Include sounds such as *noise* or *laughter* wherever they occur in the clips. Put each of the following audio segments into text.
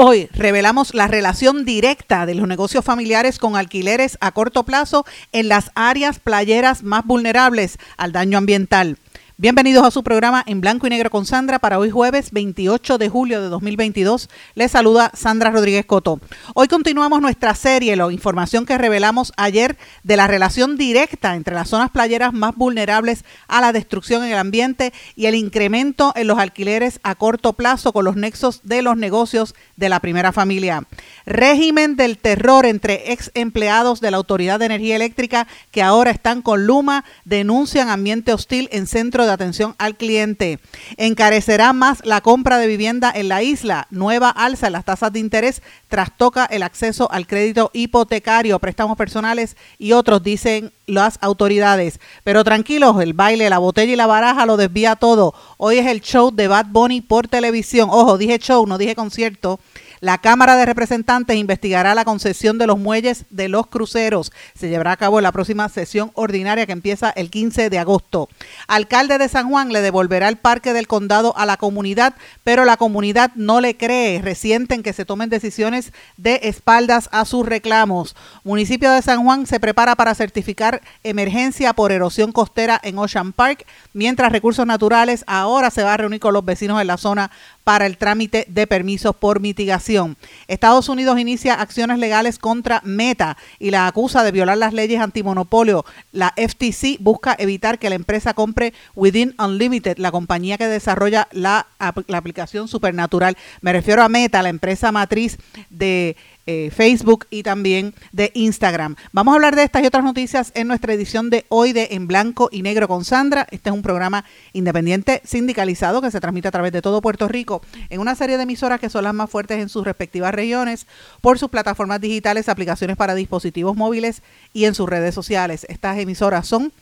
Hoy revelamos la relación directa de los negocios familiares con alquileres a corto plazo en las áreas playeras más vulnerables al daño ambiental. Bienvenidos a su programa en blanco y negro con Sandra para hoy jueves 28 de julio de 2022. Les saluda Sandra Rodríguez Coto. Hoy continuamos nuestra serie, la información que revelamos ayer de la relación directa entre las zonas playeras más vulnerables a la destrucción en el ambiente y el incremento en los alquileres a corto plazo con los nexos de los negocios de la primera familia. Régimen del terror entre ex empleados de la Autoridad de Energía Eléctrica que ahora están con Luma denuncian ambiente hostil en centro de atención al cliente. Encarecerá más la compra de vivienda en la isla. Nueva alza en las tasas de interés trastoca el acceso al crédito hipotecario, préstamos personales y otros, dicen las autoridades. Pero tranquilos, el baile, la botella y la baraja lo desvía todo. Hoy es el show de Bad Bunny por televisión. Ojo, dije show, no dije concierto. La Cámara de Representantes investigará la concesión de los muelles de los cruceros. Se llevará a cabo la próxima sesión ordinaria que empieza el 15 de agosto. Alcalde de San Juan le devolverá el parque del condado a la comunidad, pero la comunidad no le cree. Resienten que se tomen decisiones de espaldas a sus reclamos. Municipio de San Juan se prepara para certificar emergencia por erosión costera en Ocean Park, mientras Recursos Naturales ahora se va a reunir con los vecinos en la zona para el trámite de permisos por mitigación. Estados Unidos inicia acciones legales contra Meta y la acusa de violar las leyes antimonopolio. La FTC busca evitar que la empresa compre Within Unlimited, la compañía que desarrolla la, aplicación Supernatural. Me refiero a Meta, la empresa matriz de eh, Facebook y también de Instagram. Vamos a hablar de estas y otras noticias en nuestra edición de hoy de En Blanco y Negro con Sandra. Este es un programa independiente sindicalizado que se transmite a través de todo Puerto Rico en una serie de emisoras que son las más fuertes en sus respectivas regiones por sus plataformas digitales, aplicaciones para dispositivos móviles y en sus redes sociales. Estas emisoras son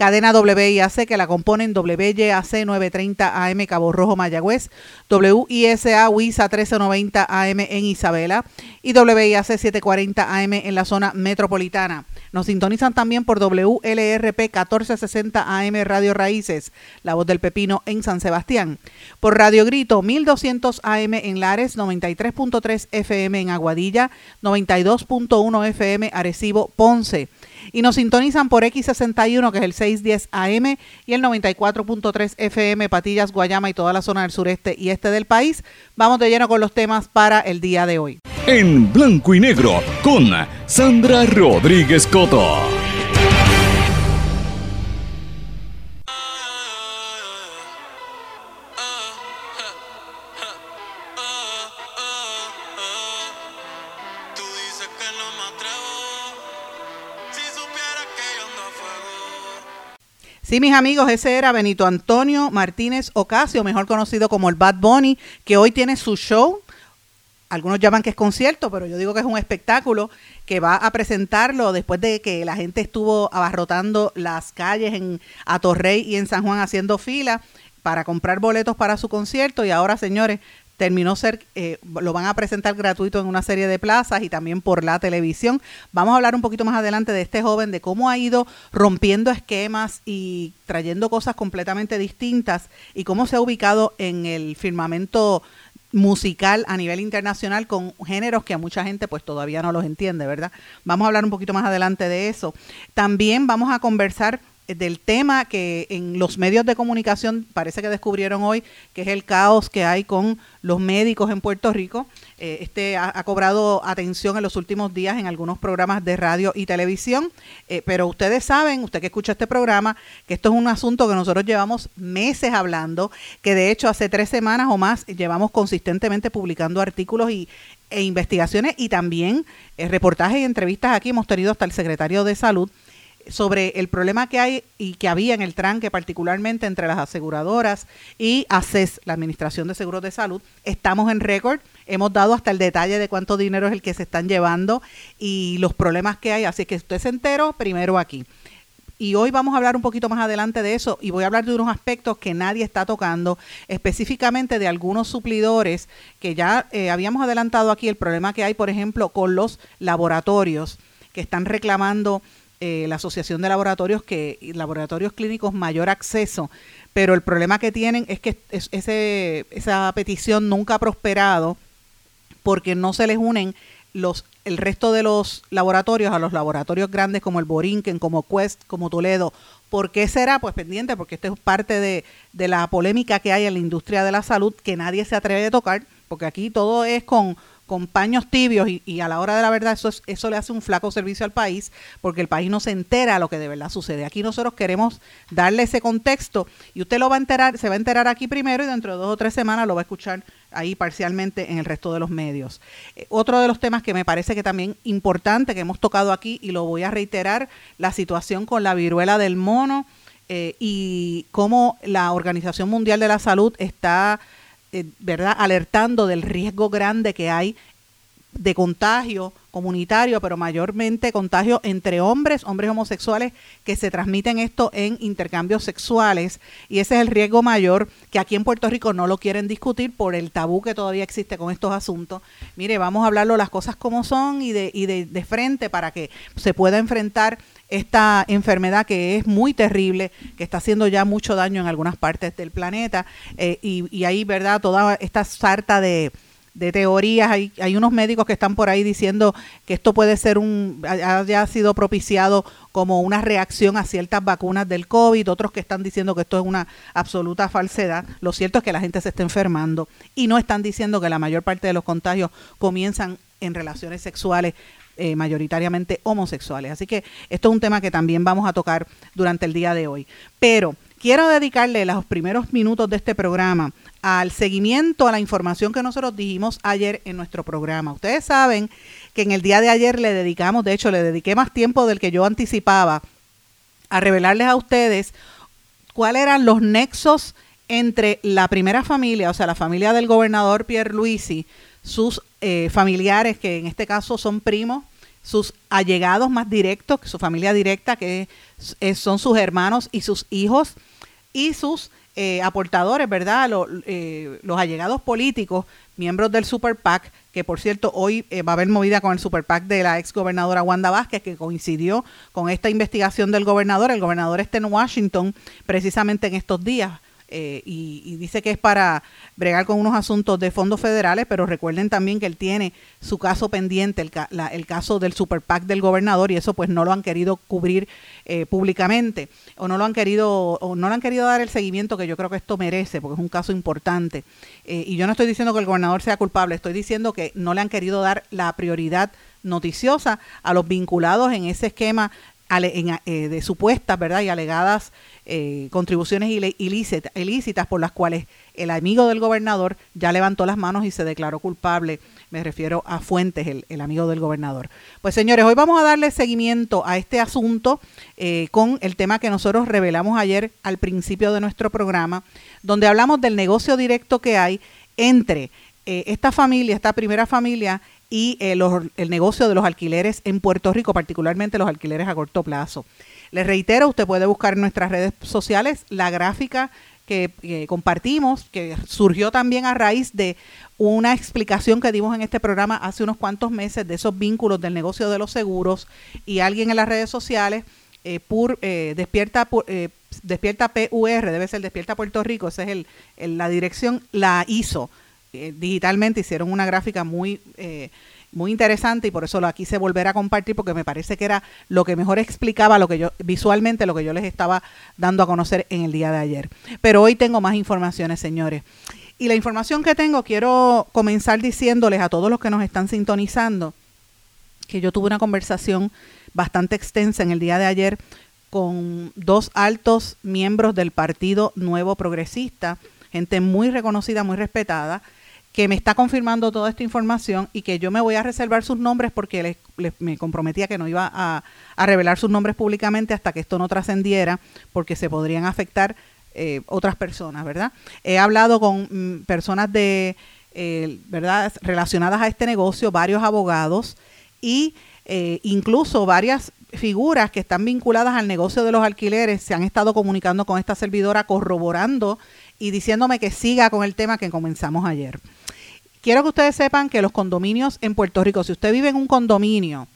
cadena WIAC que la componen WYAC 930 AM Cabo Rojo Mayagüez, WISA WISA 1390 AM en Isabela y WIAC 740 AM en la zona metropolitana. Nos sintonizan también por WLRP 1460 AM Radio Raíces, La Voz del Pepino en San Sebastián. Por Radio Grito 1200 AM en Lares, 93.3 FM en Aguadilla, 92.1 FM Arecibo Ponce y nos sintonizan por X61, que es el 610 AM, y el 94.3 FM, Patillas, Guayama y toda la zona del sureste y este del país. Vamos de lleno con los temas para el día de hoy. En blanco y negro, con Sandra Rodríguez Coto. Sí, mis amigos, ese era Benito Antonio Martínez Ocasio, mejor conocido como el Bad Bunny, que hoy tiene su show. Algunos llaman que es concierto, pero yo digo que es un espectáculo que va a presentarlo después de que la gente estuvo abarrotando las calles en Atorrey y en San Juan haciendo fila para comprar boletos para su concierto y ahora, señores, terminó ser, eh, lo van a presentar gratuito en una serie de plazas y también por la televisión. Vamos a hablar un poquito más adelante de este joven, de cómo ha ido rompiendo esquemas y trayendo cosas completamente distintas y cómo se ha ubicado en el firmamento musical a nivel internacional con géneros que a mucha gente pues todavía no los entiende, ¿verdad? Vamos a hablar un poquito más adelante de eso. También vamos a conversar del tema que en los medios de comunicación parece que descubrieron hoy, que es el caos que hay con los médicos en Puerto Rico. Eh, este ha, cobrado atención en los últimos días en algunos programas de radio y televisión, eh, pero ustedes saben, usted que escucha este programa, que esto es un asunto que nosotros llevamos meses hablando, que de hecho hace tres semanas o más llevamos consistentemente publicando artículos y, e investigaciones y también eh, reportajes y entrevistas aquí hemos tenido hasta el secretario de Salud sobre el problema que hay y que había en el tranque, particularmente entre las aseguradoras y ACES, la Administración de Seguros de Salud. Estamos en récord, hemos dado hasta el detalle de cuánto dinero es el que se están llevando y los problemas que hay, así que usted se entero primero aquí. Y hoy vamos a hablar un poquito más adelante de eso y voy a hablar de unos aspectos que nadie está tocando, específicamente de algunos suplidores que ya eh, habíamos adelantado aquí, el problema que hay, por ejemplo, con los laboratorios que están reclamando eh, la Asociación de Laboratorios que laboratorios clínicos mayor acceso, pero el problema que tienen es que ese, esa petición nunca ha prosperado porque no se les unen los el resto de los laboratorios a los laboratorios grandes como el Borinquen, como Quest, como Toledo. ¿Por qué será? Pues pendiente, porque esto es parte de, de la polémica que hay en la industria de la salud que nadie se atreve a tocar, porque aquí todo es con, con paños tibios y, a la hora de la verdad eso, eso le hace un flaco servicio al país porque el país no se entera lo que de verdad sucede. Aquí nosotros queremos darle ese contexto y usted lo va a enterar, se va a enterar aquí primero y dentro de dos o tres semanas lo va a escuchar ahí parcialmente en el resto de los medios. Eh, otro de los temas que me parece que también importante que hemos tocado aquí y lo voy a reiterar, la situación con la viruela del mono eh, y cómo la Organización Mundial de la Salud está eh, ¿verdad? alertando del riesgo grande que hay de contagio comunitario, pero mayormente contagio entre hombres, hombres homosexuales, que se transmiten esto en intercambios sexuales. Y ese es el riesgo mayor que aquí en Puerto Rico no lo quieren discutir por el tabú que todavía existe con estos asuntos. Mire, vamos a hablarlo las cosas como son y de, y de, de frente para que se pueda enfrentar esta enfermedad que es muy terrible, que está haciendo ya mucho daño en algunas partes del planeta. Eh, y, y ahí, ¿verdad? Toda esta sarta de, de teorías. Hay, hay unos médicos que están por ahí diciendo que esto puede ser un, haya sido propiciado como una reacción a ciertas vacunas del COVID, otros que están diciendo que esto es una absoluta falsedad. Lo cierto es que la gente se está enfermando y no están diciendo que la mayor parte de los contagios comienzan en relaciones sexuales eh, mayoritariamente homosexuales. Así que esto es un tema que también vamos a tocar durante el día de hoy. Pero quiero dedicarle los primeros minutos de este programa al seguimiento a la información que nosotros dijimos ayer en nuestro programa. Ustedes saben que en el día de ayer le dedicamos, de hecho le dediqué más tiempo del que yo anticipaba, a revelarles a ustedes cuáles eran los nexos entre la primera familia, o sea, la familia del gobernador Pierre Luisi, sus eh, familiares, que en este caso son primos, sus allegados más directos, su familia directa, que son sus hermanos y sus hijos, y sus eh, aportadores, ¿verdad? Eh, los allegados políticos, miembros del Super PAC, que por cierto hoy va a haber movida con el Super PAC de la ex gobernadora Wanda Vázquez, que coincidió con esta investigación del gobernador. El gobernador está en Washington precisamente en estos días eh, y, dice que es para bregar con unos asuntos de fondos federales, pero recuerden también que él tiene su caso pendiente, el, el caso del super PAC del gobernador, y eso pues no lo han querido cubrir eh, públicamente, o no lo han querido, o no le han querido dar el seguimiento que yo creo que esto merece, porque es un caso importante. Eh, y yo no estoy diciendo que el gobernador sea culpable, estoy diciendo que no le han querido dar la prioridad noticiosa a los vinculados en ese esquema de supuestas verdad y alegadas eh, contribuciones ilícitas, por las cuales el amigo del gobernador ya levantó las manos y se declaró culpable. Me refiero a Fuentes, el, amigo del gobernador. Pues señores, hoy vamos a darle seguimiento a este asunto eh, con el tema que nosotros revelamos ayer al principio de nuestro programa, donde hablamos del negocio directo que hay entre eh, esta familia, esta primera familia y el negocio de los alquileres en Puerto Rico, particularmente los alquileres a corto plazo. Les reitero, usted puede buscar en nuestras redes sociales la gráfica que, compartimos, que surgió también a raíz de una explicación que dimos en este programa hace unos cuantos meses de esos vínculos del negocio de los seguros y alguien en las redes sociales, eh, por, eh, despierta, eh, despierta PUR, debe ser Despierta Puerto Rico, esa es el, la dirección, la hizo digitalmente, hicieron una gráfica muy muy interesante y por eso lo quise volver a compartir porque me parece que era lo que mejor explicaba lo que yo visualmente lo que yo les estaba dando a conocer en el día de ayer. Pero hoy tengo más informaciones, señores. Y la información que tengo quiero comenzar diciéndoles a todos los que nos están sintonizando que yo tuve una conversación bastante extensa en el día de ayer con dos altos miembros del Partido Nuevo Progresista, gente muy reconocida, muy respetada, que me está confirmando toda esta información y que yo me voy a reservar sus nombres porque me comprometía que no iba a, revelar sus nombres públicamente hasta que esto no trascendiera porque se podrían afectar eh, otras personas, ¿verdad? He hablado con mm, personas de, eh, ¿verdad?, relacionadas a este negocio, varios abogados y eh, incluso varias figuras que están vinculadas al negocio de los alquileres se han estado comunicando con esta servidora, corroborando y diciéndome que siga con el tema que comenzamos ayer. Quiero que ustedes sepan que los condominios en Puerto Rico, si usted vive en un condominio,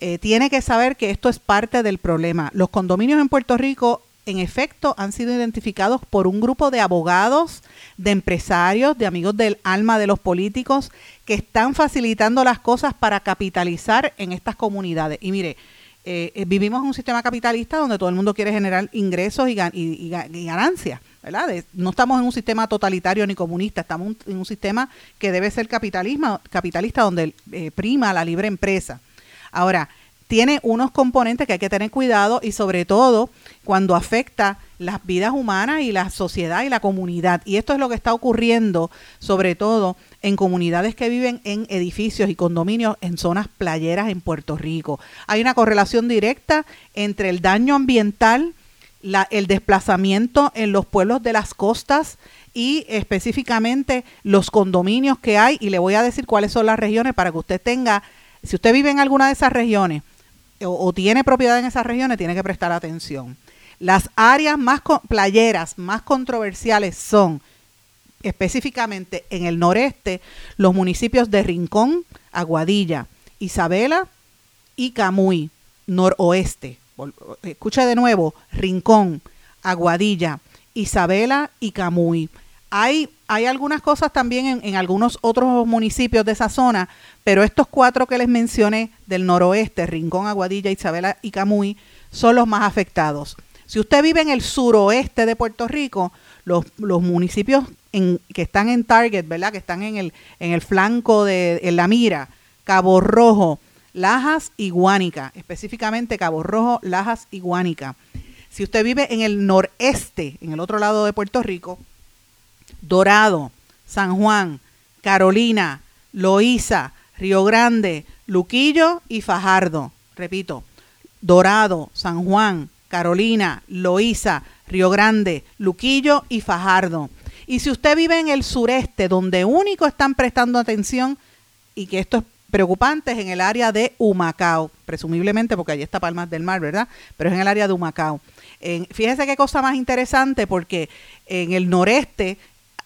eh, tiene que saber que esto es parte del problema. Los condominios en Puerto Rico, en efecto, han sido identificados por un grupo de abogados, de empresarios, de amigos del alma de los políticos, que están facilitando las cosas para capitalizar en estas comunidades. Y mire, eh, eh, vivimos en un sistema capitalista donde todo el mundo quiere generar ingresos y, ganancias. ¿verdad? no estamos en un sistema totalitario ni comunista, estamos en un sistema que debe ser capitalismo, capitalista donde eh, prima la libre empresa. Ahora, tiene unos componentes que hay que tener cuidado y sobre todo cuando afecta las vidas humanas y la sociedad y la comunidad. Y esto es lo que está ocurriendo sobre todo en comunidades que viven en edificios y condominios en zonas playeras en Puerto Rico. Hay una correlación directa entre el daño ambiental, el desplazamiento en los pueblos de las costas y específicamente los condominios que hay. Y le voy a decir cuáles son las regiones para que usted tenga, si usted vive en alguna de esas regiones o, tiene propiedad en esas regiones, tiene que prestar atención. Las áreas más playeras, más controversiales son específicamente en el noreste, los municipios de Rincón, Aguadilla, Isabela y Camuy, noroeste. Escucha de nuevo, Rincón, Aguadilla, Isabela y Camuy. Hay, hay algunas cosas también en, en, algunos otros municipios de esa zona, pero estos cuatro que les mencioné del noroeste, Rincón, Aguadilla, Isabela y Camuy, son los más afectados. Si usted vive en el suroeste de Puerto Rico, los, los municipios que están en target, ¿verdad? Que están en el, en el flanco de en la mira, Cabo Rojo, Lajas y Guánica, específicamente Cabo Rojo, Lajas y Guánica. Si usted vive en el noreste, en el otro lado de Puerto Rico, Dorado, San Juan, Carolina, Loíza, Río Grande, Luquillo y Fajardo. Repito, Dorado, San Juan, Carolina, Loíza, Río Grande, Luquillo y Fajardo. Y si usted vive en el sureste, donde único están prestando atención, y que esto es preocupante, es en el área de Humacao, presumiblemente porque allí está Palmas del Mar, ¿verdad? Pero es en el área de Humacao. fíjese qué cosa más interesante, porque en el noreste,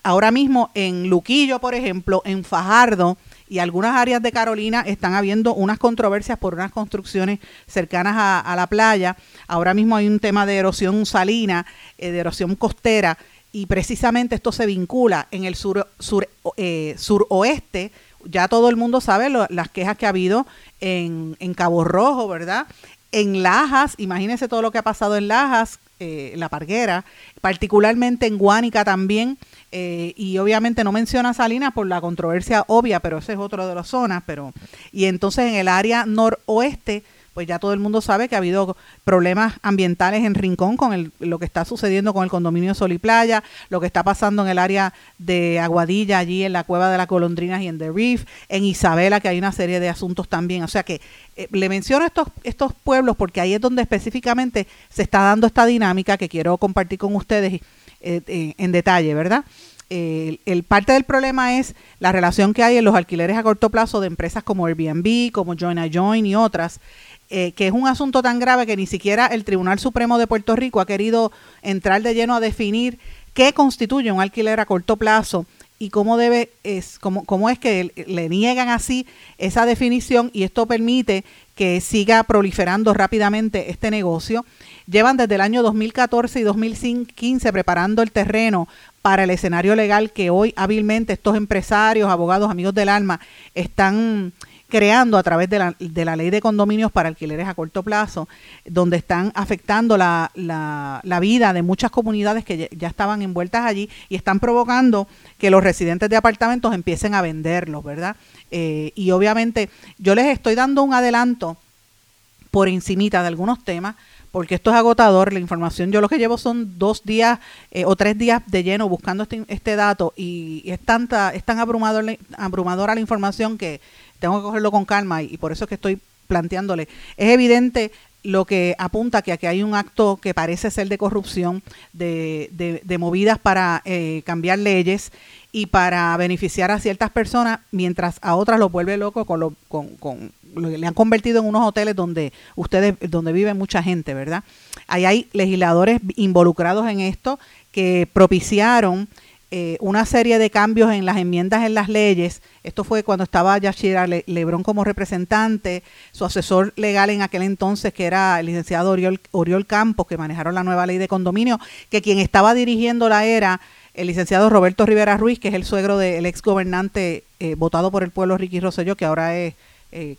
ahora mismo en Luquillo, por ejemplo, en Fajardo, y algunas áreas de Carolina están habiendo unas controversias por unas construcciones cercanas a, la playa. Ahora mismo hay un tema de erosión salina, eh, de erosión costera, y precisamente esto se vincula en el sur, sur eh, suroeste. Ya todo el mundo sabe las quejas que ha habido en, en, Cabo Rojo, ¿verdad? En Lajas, imagínense todo lo que ha pasado en Lajas, eh, la Parguera, particularmente en Guánica también, eh, y obviamente no menciona Salinas por la controversia obvia, pero ese es otro de las zonas, pero, y entonces en el área noroeste, pues ya todo el mundo sabe que ha habido problemas ambientales en Rincón con lo que está sucediendo con el condominio Sol y Playa, lo que está pasando en el área de Aguadilla, allí en la Cueva de las Colondrinas y en The Reef, en Isabela, que hay una serie de asuntos también. O sea que eh, le menciono estos, estos pueblos porque ahí es donde específicamente se está dando esta dinámica que quiero compartir con ustedes eh, en detalle, ¿verdad? el, parte del problema es la relación que hay en los alquileres a corto plazo de empresas como Airbnb, como Join a Join y otras, eh, que es un asunto tan grave que ni siquiera el Tribunal Supremo de Puerto Rico ha querido entrar de lleno a definir qué constituye un alquiler a corto plazo y cómo debe es cómo, cómo es que le niegan así esa definición y esto permite que siga proliferando rápidamente este negocio. Llevan desde el año 2014 y 2015 preparando el terreno para el escenario legal que hoy hábilmente estos empresarios, abogados, amigos del alma están creando a través de la, de la ley de condominios para alquileres a corto plazo, donde están afectando la, vida de muchas comunidades que ya, estaban envueltas allí y están provocando que los residentes de apartamentos empiecen a venderlos, ¿verdad? Eh, y obviamente yo les estoy dando un adelanto por encimita de algunos temas, porque esto es agotador. La información, yo lo que llevo son dos días eh, o tres días de lleno buscando este, este dato y, es tanta, es tan abrumador, abrumadora la información que tengo que cogerlo con calma y, por eso es que estoy planteándole. Es evidente lo que apunta que aquí hay un acto que parece ser de corrupción, de, de, movidas para eh, cambiar leyes y para beneficiar a ciertas personas, mientras a otras los vuelve loco con, lo, con, con le han convertido en unos hoteles donde ustedes, donde vive mucha gente, ¿verdad? Ahí hay legisladores involucrados en esto que propiciaron eh, una serie de cambios en las enmiendas en las leyes. Esto fue cuando estaba Yashira Lebrón como representante, su asesor legal en aquel entonces, que era el licenciado Oriol, Oriol Campos, que manejaron la nueva ley de condominio, que quien estaba dirigiéndola era el licenciado Roberto Rivera Ruiz, que es el suegro del ex gobernante eh, votado por el pueblo Ricky Rosselló, que ahora es eh,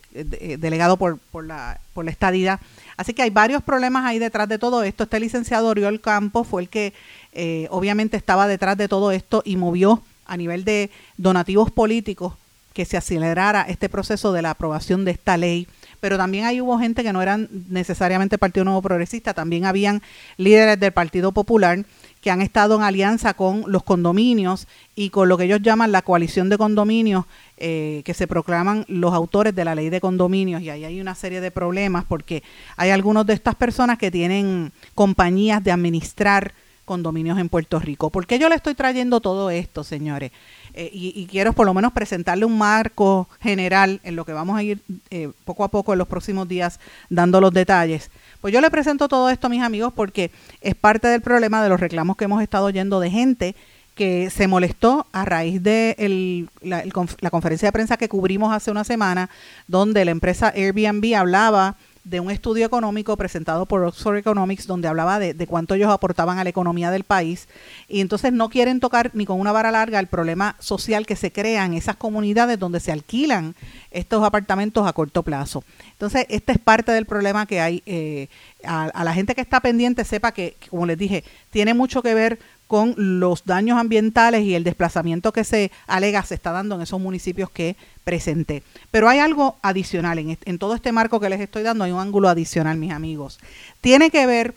delegado por, por, la, por la. Así que hay varios problemas ahí detrás de todo esto. Este licenciado Oriol Campos fue el que eh, obviamente estaba detrás de todo esto y movió a nivel de donativos políticos que se acelerara este proceso de la aprobación de esta ley. Pero también ahí hubo gente que no eran necesariamente Partido Nuevo Progresista, también habían líderes del Partido Popular que han estado en alianza con los condominios y con lo que ellos llaman la coalición de condominios eh, que se proclaman los autores de la ley de condominios y ahí hay una serie de problemas porque hay algunos de estas personas que tienen compañías de administrar condominios en Puerto Rico. ¿Por qué yo le estoy trayendo todo esto, señores? Eh, y, quiero por lo menos presentarle un marco general en lo que vamos a ir eh, poco a poco en los próximos días dando los detalles. Pues yo le presento todo esto a mis amigos porque es parte del problema de los reclamos que hemos estado oyendo de gente que se molestó a raíz de la, la conferencia de prensa que cubrimos hace una semana, donde la empresa Airbnb hablaba de un estudio económico presentado por Oxford Economics donde hablaba de, cuánto ellos aportaban a la economía del país y entonces no quieren tocar ni con una vara larga el problema social que se crea en esas comunidades donde se alquilan estos apartamentos a corto plazo. Entonces, este es parte del problema que hay. Eh, a, a, la gente que está pendiente sepa que, como les dije, tiene mucho que ver con los daños ambientales y el desplazamiento que se alega se está dando en esos municipios que presenté. Pero hay algo adicional, en, en todo este marco que les estoy dando hay un ángulo adicional, mis amigos. Tiene que ver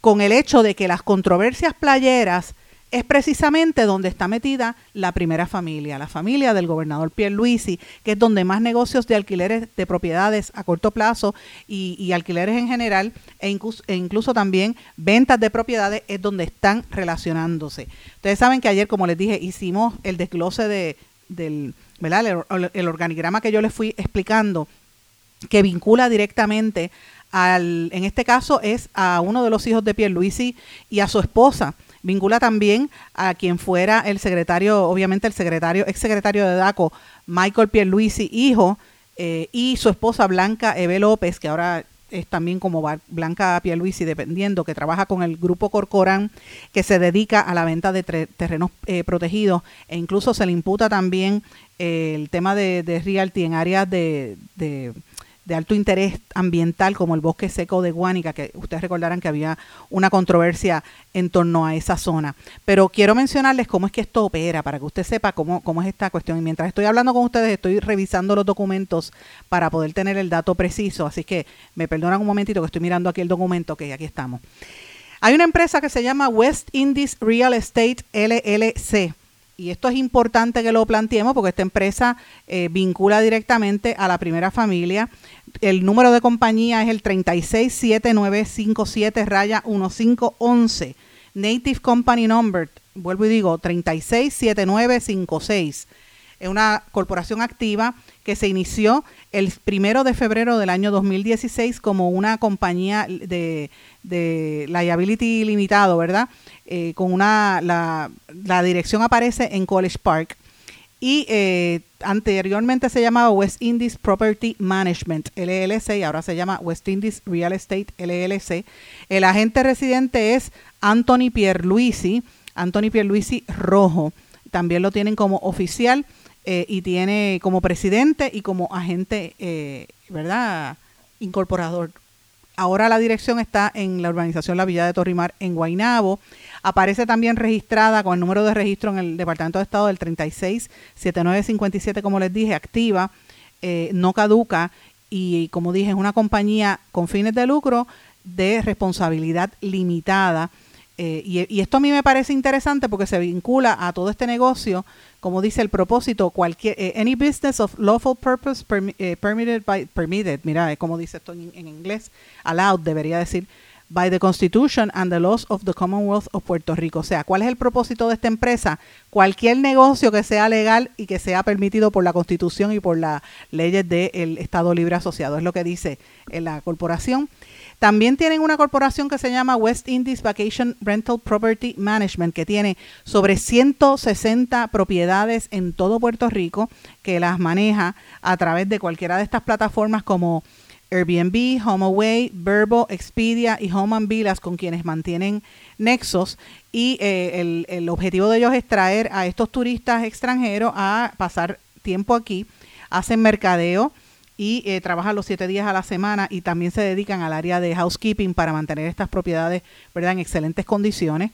con el hecho de que las controversias playeras es precisamente donde está metida la primera familia, la familia del gobernador Pierre Luisi, que es donde más negocios de alquileres de propiedades a corto plazo y, alquileres en general, e incluso, e incluso, también ventas de propiedades, es donde están relacionándose. Ustedes saben que ayer, como les dije, hicimos el desglose de, del, ¿verdad? El, organigrama que yo les fui explicando, que vincula directamente al, en este caso es a uno de los hijos de Pierre Luisi y a su esposa Vincula también a quien fuera el secretario, obviamente el secretario, ex secretario de DACO, Michael Pierluisi, hijo, eh, y su esposa Blanca Eve López, que ahora es también como Blanca Pierluisi, dependiendo, que trabaja con el grupo Corcoran, que se dedica a la venta de terrenos eh, protegidos, e incluso se le imputa también eh, el tema de, de realty en áreas de alto interés ambiental como el bosque seco de Guánica, que ustedes recordarán que había una controversia en torno a esa zona. Pero quiero mencionarles cómo es que esto opera, para que usted sepa cómo, cómo es esta cuestión. Y mientras estoy hablando con ustedes, estoy revisando los documentos para poder tener el dato preciso. Así que me perdonan un momentito que estoy mirando aquí el documento, que aquí estamos. Hay una empresa que se llama West Indies Real Estate LLC y esto es importante que lo planteemos porque esta empresa eh, vincula directamente a la primera familia. El número de compañía es el 367957 raya 1511. Native Company Number, vuelvo y digo, 367956. Es una corporación activa que se inició el primero de febrero del año 2016 como una compañía de, de liability limitado, ¿verdad? Eh, con una, la, la, dirección aparece en College Park. Y eh, anteriormente se llamaba West Indies Property Management LLC y ahora se llama West Indies Real Estate LLC. El agente residente es Anthony Pierluisi, Anthony Pierluisi Rojo. También lo tienen como oficial eh, y tiene como presidente y como agente, ¿verdad? Incorporador. Ahora la dirección está en la urbanización La Villa de Torrimar en Guainabo. Aparece también registrada con el número de registro en el Departamento de Estado del 367957, como les dije, activa, eh, no caduca y como dije, es una compañía con fines de lucro de responsabilidad limitada. Eh, y, esto a mí me parece interesante porque se vincula a todo este negocio, como dice el propósito, cualquier eh, any business of lawful purpose eh, permitted by permitted, mira, como dice esto en, inglés, allowed debería decir by the Constitution and the laws of the Commonwealth of Puerto Rico. O sea, ¿cuál es el propósito de esta empresa? Cualquier negocio que sea legal y que sea permitido por la Constitución y por las leyes del Estado Libre Asociado. Es lo que dice la corporación. También tienen una corporación que se llama West Indies Vacation Rental Property Management, que tiene sobre 160 propiedades en todo Puerto Rico, que las maneja a través de cualquiera de estas plataformas como Airbnb, HomeAway, Verbo, Expedia y Home and Villas, con quienes mantienen nexos. Y eh, el, objetivo de ellos es traer a estos turistas extranjeros a pasar tiempo aquí, hacen mercadeo y eh, trabajan los siete días a la semana y también se dedican al área de housekeeping para mantener estas propiedades ¿verdad? en excelentes condiciones.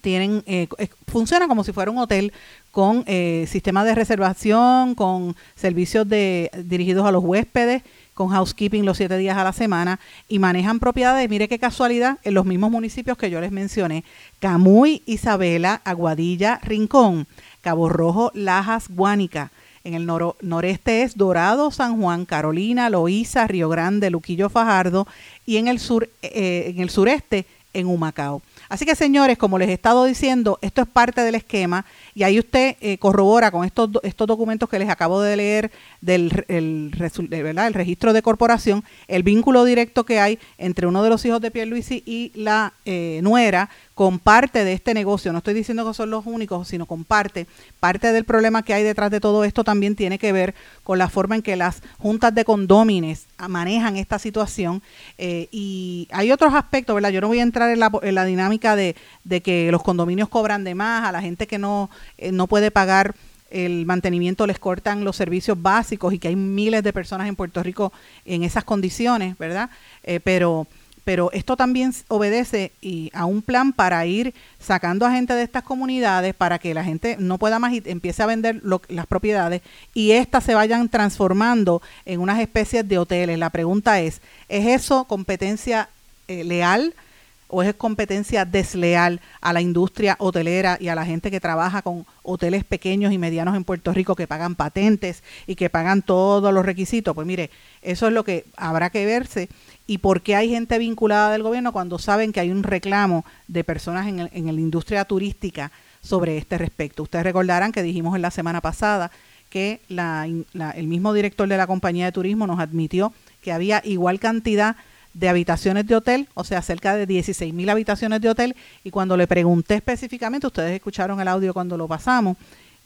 Tienen, eh, funciona como si fuera un hotel con eh, sistema de reservación, con servicios dirigidos a los huéspedes, con housekeeping los siete días a la semana y manejan propiedades, mire qué casualidad, en los mismos municipios que yo les mencioné, Camuy, Isabela, Aguadilla, Rincón, Cabo Rojo, Lajas, Guánica, en el noreste es Dorado, San Juan, Carolina, Loíza, Río Grande, Luquillo Fajardo. Y en el sur, eh, en el sureste en Humacao. Así que señores, como les he estado diciendo, esto es parte del esquema y ahí usted eh, corrobora con estos, estos documentos que les acabo de leer del el, el registro de corporación, el vínculo directo que hay entre uno de los hijos de Pierluisi y la eh, nuera con parte de este negocio. No estoy diciendo que son los únicos, sino con parte. Parte del problema que hay detrás de todo esto también tiene que ver con la forma en que las juntas de condómines manejan esta situación. Eh, y hay otros aspectos, ¿verdad? Yo no voy a entrar en la, en la dinámica de, de, que los condominios cobran de más, a la gente que no, eh, no puede pagar el mantenimiento les cortan los servicios básicos y que hay miles de personas en Puerto Rico en esas condiciones, ¿verdad? Eh, pero pero esto también obedece y a un plan para ir sacando a gente de estas comunidades para que la gente no pueda más y empiece a vender las propiedades y éstas se vayan transformando en unas especies de hoteles. La pregunta es, ¿es eso competencia eh, leal? O es competencia desleal a la industria hotelera y a la gente que trabaja con hoteles pequeños y medianos en Puerto Rico que pagan patentes y que pagan todos los requisitos? Pues mire, eso es lo que habrá que verse y por qué hay gente vinculada del gobierno cuando saben que hay un reclamo de personas en, en la industria turística sobre este respecto. Ustedes recordarán que dijimos en la semana pasada que la, el mismo director de la compañía de turismo nos admitió que había igual cantidad habitaciones de hotel, o sea, cerca de 16 mil habitaciones de hotel, y cuando le pregunté específicamente, ustedes escucharon el audio cuando lo pasamos,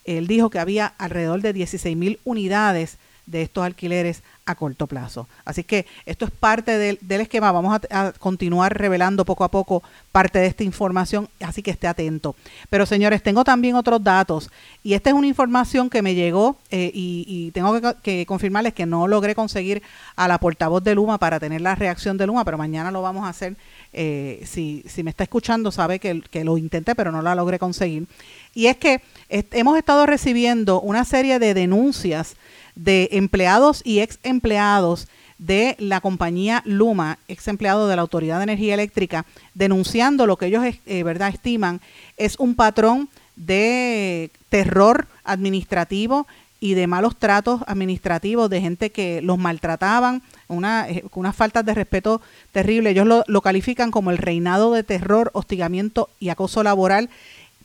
él dijo que había alrededor de 16 mil unidades de estos alquileres a corto plazo. Así que esto es parte del, esquema. Vamos a, continuar revelando poco a poco parte de esta información, así que esté atento. Pero señores, tengo también otros datos y esta es una información que me llegó eh, y, tengo que, confirmarles que no logré conseguir a la portavoz de Luma para tener la reacción de Luma, pero mañana lo vamos a hacer. Eh, si, me está escuchando, sabe que lo intenté, pero no la logré conseguir. Y es que hemos estado recibiendo una serie de denuncias de empleados y ex empleados de la compañía Luma, ex empleado de la Autoridad de Energía Eléctrica, denunciando lo que ellos eh, verdad estiman es un patrón de terror administrativo y de malos tratos administrativos de gente que los maltrataban, una, eh, unas faltas de respeto terrible. Ellos lo, lo califican como el reinado de terror, hostigamiento y acoso laboral,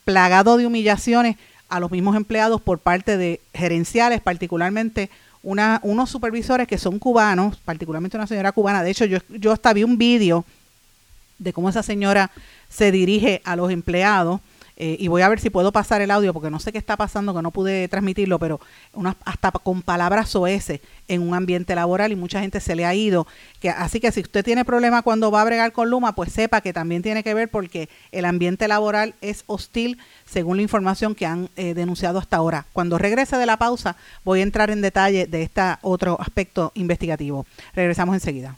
plagado de humillaciones a los mismos empleados por parte de gerenciales, particularmente una, unos supervisores que son cubanos, particularmente una señora cubana. De hecho, yo, yo hasta vi un vídeo de cómo esa señora se dirige a los empleados eh, y voy a ver si puedo pasar el audio porque no sé qué está pasando, que no pude transmitirlo, pero hasta con palabras OS en un ambiente laboral y mucha gente se le ha ido. Que, así que si usted tiene problema cuando va a bregar con Luma, pues sepa que también tiene que ver porque el ambiente laboral es hostil según la información que han eh, denunciado hasta ahora. Cuando regrese de la pausa voy a entrar en detalle de este otro aspecto investigativo. Regresamos enseguida.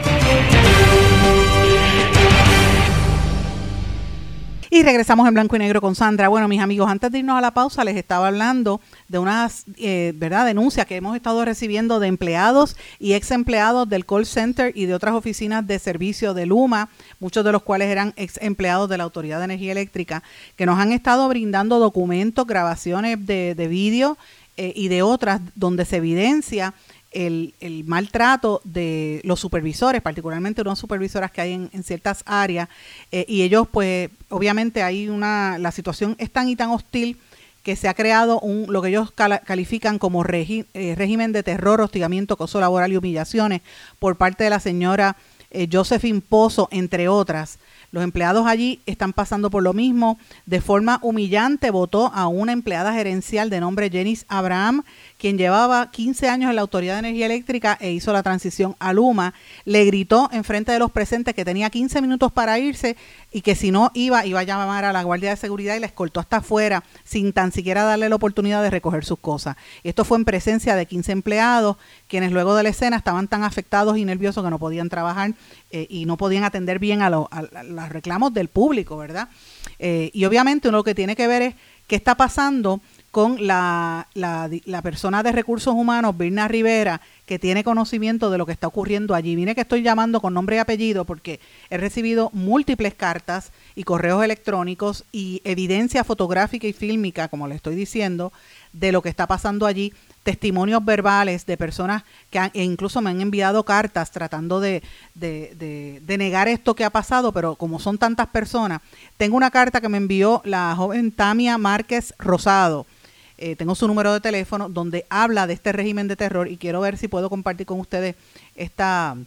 Regresamos en blanco y negro con Sandra. Bueno, mis amigos, antes de irnos a la pausa, les estaba hablando de unas eh, ¿verdad? denuncias que hemos estado recibiendo de empleados y ex empleados del call center y de otras oficinas de servicio de Luma, muchos de los cuales eran ex empleados de la Autoridad de Energía Eléctrica, que nos han estado brindando documentos, grabaciones de, de vídeo eh, y de otras donde se evidencia el, maltrato de los supervisores, particularmente unas supervisoras que hay en, ciertas áreas, eh, y ellos pues obviamente hay una, la situación es tan y tan hostil que se ha creado un, lo que ellos califican como eh, régimen de terror, hostigamiento, acoso laboral y humillaciones por parte de la señora eh, Josephine Pozo, entre otras. Los empleados allí están pasando por lo mismo. De forma humillante votó a una empleada gerencial de nombre Jenis Abraham, quien llevaba 15 años en la Autoridad de Energía Eléctrica e hizo la transición a Luma. Le gritó en frente de los presentes que tenía 15 minutos para irse y que si no iba, iba a llamar a la Guardia de Seguridad y la escoltó hasta afuera sin tan siquiera darle la oportunidad de recoger sus cosas. Esto fue en presencia de 15 empleados, quienes luego de la escena estaban tan afectados y nerviosos que no podían trabajar eh, y no podían atender bien a, los reclamos del público, ¿verdad? Eh, y obviamente uno lo que tiene que ver es qué está pasando con la, la, la, persona de recursos humanos, Birna Rivera, que tiene conocimiento de lo que está ocurriendo allí. Mire que estoy llamando con nombre y apellido porque he recibido múltiples cartas y correos electrónicos y evidencia fotográfica y fílmica, como le estoy diciendo, de lo que está pasando allí testimonios verbales de personas que e incluso me han enviado cartas tratando de, de, de, negar esto que ha pasado, pero como son tantas personas, tengo una carta que me envió la joven Tamia Márquez Rosado. Eh, tengo su número de teléfono donde habla de este régimen de terror y quiero ver si puedo compartir con ustedes esta,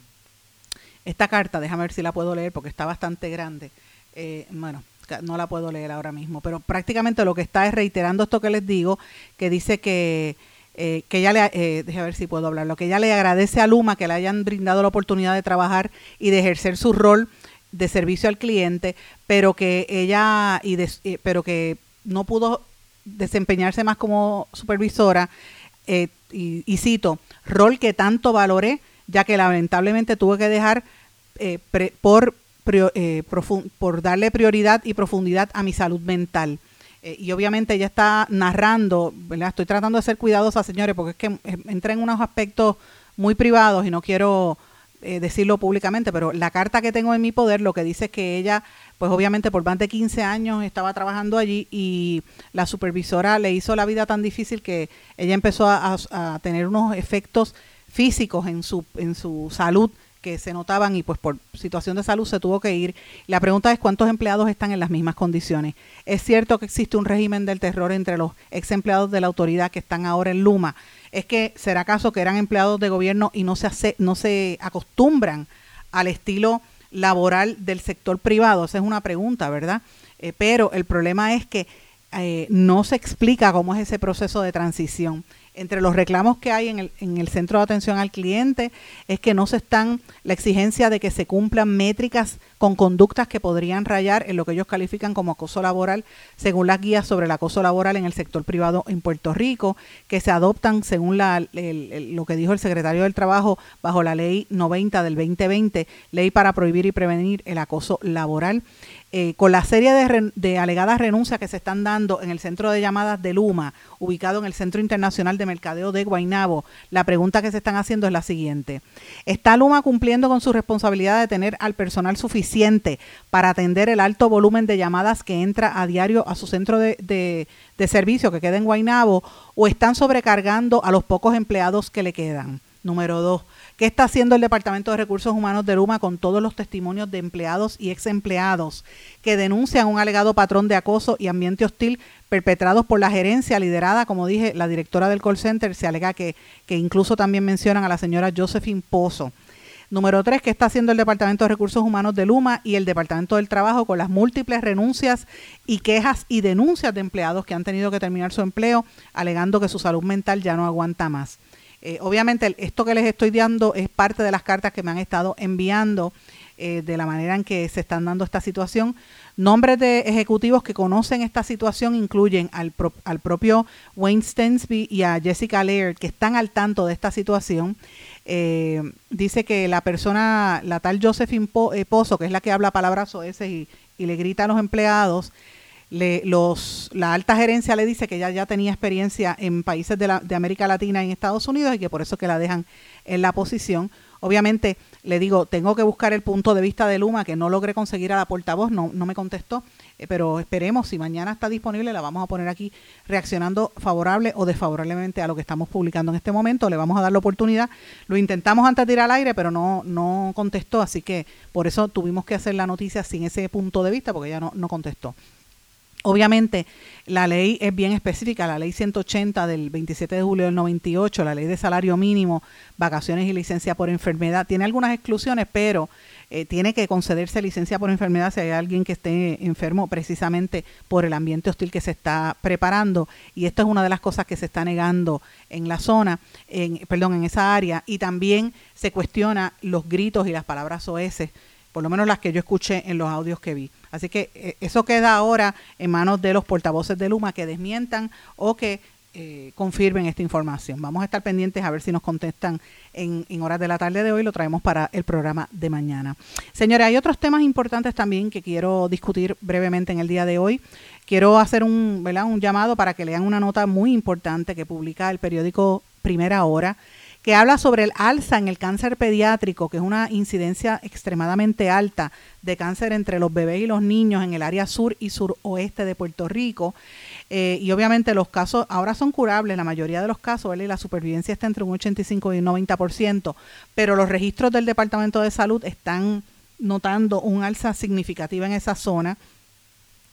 esta carta. Déjame ver si la puedo leer porque está bastante grande. Eh, bueno, no la puedo leer ahora mismo, pero prácticamente lo que está es reiterando esto que les digo, que dice que eh, que ella le, eh, ver si puedo hablar, lo que ella le agradece a Luma que le hayan brindado la oportunidad de trabajar y de ejercer su rol de servicio al cliente, pero que ella, y pero que no pudo desempeñarse más como supervisora, eh, y, cito, rol que tanto valoré, ya que lamentablemente tuve que dejar por, por darle prioridad y profundidad a mi salud mental. Eh, y obviamente ella está narrando, ¿verdad? Estoy tratando de ser cuidadosa, señores, porque es que eh, entra en unos aspectos muy privados y no quiero eh, decirlo públicamente, pero la carta que tengo en mi poder lo que dice es que ella, pues obviamente por más de 15 años estaba trabajando allí y la supervisora le hizo la vida tan difícil que ella empezó a, a tener unos efectos físicos en su, en su salud que se notaban y pues por situación de salud se tuvo que ir. La pregunta es cuántos empleados están en las mismas condiciones. Es cierto que existe un régimen del terror entre los ex empleados de la autoridad que están ahora en Luma. Es que será acaso que eran empleados de gobierno y no se hace, no se acostumbran al estilo laboral del sector privado. Esa es una pregunta, ¿verdad? Eh, pero el problema es que eh, no se explica cómo es ese proceso de transición entre los reclamos que hay en el, en el centro de atención al cliente es que no se están la exigencia de que se cumplan métricas con conductas que podrían rayar en lo que ellos califican como acoso laboral según las guías sobre el acoso laboral en el sector privado en Puerto Rico que se adoptan según la, lo que dijo el secretario del trabajo bajo la ley 90 del 2020 ley para prohibir y prevenir el acoso laboral eh, con la serie de, alegadas renuncias que se están dando en el centro de llamadas de Luma, ubicado en el Centro Internacional de Mercadeo de Guaynabo, la pregunta que se están haciendo es la siguiente. ¿Está Luma cumpliendo con su responsabilidad de tener al personal suficiente para atender el alto volumen de llamadas que entra a diario a su centro de, de servicio que queda en Guaynabo o están sobrecargando a los pocos empleados que le quedan? Número dos, ¿Qué está haciendo el Departamento de Recursos Humanos de Luma con todos los testimonios de empleados y ex empleados que denuncian un alegado patrón de acoso y ambiente hostil perpetrados por la gerencia liderada, como dije, la directora del call center? Se alega que, que incluso también mencionan a la señora Josephine Pozo. Número tres, ¿qué está haciendo el Departamento de Recursos Humanos de Luma y el Departamento del Trabajo con las múltiples renuncias y quejas y denuncias de empleados que han tenido que terminar su empleo alegando que su salud mental ya no aguanta más? Eh, obviamente esto que les estoy dando es parte de las cartas que me han estado enviando eh, de la manera en que se están dando esta situación. Nombres de ejecutivos que conocen esta situación incluyen al, al propio Wayne Stensby y a Jessica Laird, que están al tanto de esta situación. Eh, dice que la persona, la tal Josephine Pozo, que es la que habla palabras oeces y, y le grita a los empleados, le, los, la alta gerencia le dice que ella ya tenía experiencia en países de, la, de América Latina y en Estados Unidos y que por eso que la dejan en la posición. Obviamente, le digo, tengo que buscar el punto de vista de Luma, que no logré conseguir a la portavoz, no, no me contestó, eh, pero esperemos, si mañana está disponible, la vamos a poner aquí reaccionando favorable o desfavorablemente a lo que estamos publicando en este momento. Le vamos a dar la oportunidad. Lo intentamos antes de ir al aire, pero no, no contestó, así que por eso tuvimos que hacer la noticia sin ese punto de vista, porque ella no, no contestó. Obviamente, la ley es bien específica, la ley 180 del 27 de julio del 98, la ley de salario mínimo, vacaciones y licencia por enfermedad, tiene algunas exclusiones, pero eh, tiene que concederse licencia por enfermedad si hay alguien que esté enfermo precisamente por el ambiente hostil que se está preparando. Y esto es una de las cosas que se está negando en la zona, en, perdón, en esa área. Y también se cuestiona los gritos y las palabras OS por lo menos las que yo escuché en los audios que vi. Así que eh, eso queda ahora en manos de los portavoces de Luma que desmientan o que eh, confirmen esta información. Vamos a estar pendientes a ver si nos contestan en, en, horas de la tarde de hoy. Lo traemos para el programa de mañana. Señores, hay otros temas importantes también que quiero discutir brevemente en el día de hoy. Quiero hacer un, ¿verdad? un llamado para que lean una nota muy importante que publica el periódico Primera Hora que habla sobre el alza en el cáncer pediátrico, que es una incidencia extremadamente alta de cáncer entre los bebés y los niños en el área sur y suroeste de Puerto Rico. Eh, y obviamente los casos ahora son curables, la mayoría de los casos, y la supervivencia está entre un 85 y un 90%, pero los registros del Departamento de Salud están notando un alza significativa en esa zona